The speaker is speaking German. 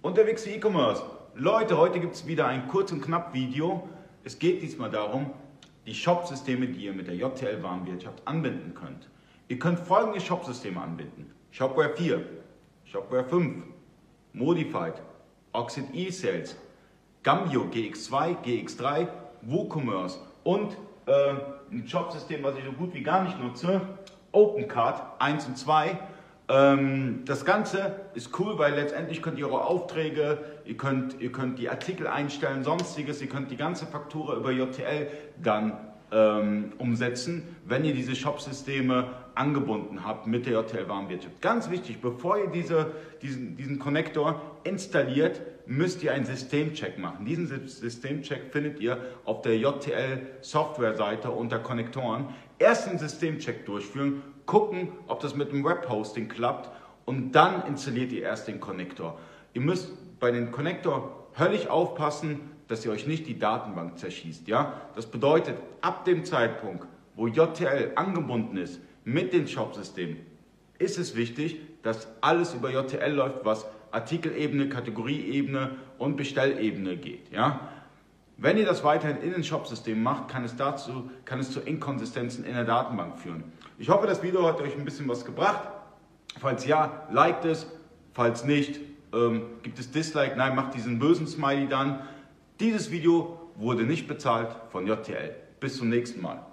Unterwegs zu E-Commerce. Leute, heute gibt es wieder ein kurz und knapp Video. Es geht diesmal darum, die Shop-Systeme, die ihr mit der JTL-Warenwirtschaft anbinden könnt. Ihr könnt folgende Shop-Systeme anbinden. Shopware 4, Shopware 5, Modified, Oxid E-Sales, Gambio GX2, GX3, WooCommerce und äh, ein Shop-System, was ich so gut wie gar nicht nutze, OpenCard 1 und 2 ähm, das Ganze ist cool, weil letztendlich könnt ihr eure Aufträge, ihr könnt, ihr könnt die Artikel einstellen, sonstiges, ihr könnt die ganze Faktura über JTL dann ähm, umsetzen, wenn ihr diese Shop-Systeme angebunden habt mit der JTL-Warenwirtschaft. Ganz wichtig, bevor ihr diese, diesen, diesen Connector installiert, müsst ihr einen Systemcheck machen. Diesen Systemcheck findet ihr auf der JTL-Software-Seite unter Konnektoren. Erst einen Systemcheck durchführen, gucken, ob das mit dem Webhosting klappt und dann installiert ihr erst den Connector. Ihr müsst bei dem Connector höllisch aufpassen, dass ihr euch nicht die Datenbank zerschießt. Ja? Das bedeutet, ab dem Zeitpunkt, wo JTL angebunden ist mit dem Shop-System, ist es wichtig, dass alles über JTL läuft, was Artikelebene, Kategorieebene und Bestellebene geht. Ja? Wenn ihr das weiterhin in den Shop-System macht, kann es, dazu, kann es zu Inkonsistenzen in der Datenbank führen. Ich hoffe, das Video hat euch ein bisschen was gebracht. Falls ja, liked es. Falls nicht, ähm, gibt es Dislike. Nein, macht diesen bösen Smiley dann. Dieses Video wurde nicht bezahlt von JTL. Bis zum nächsten Mal.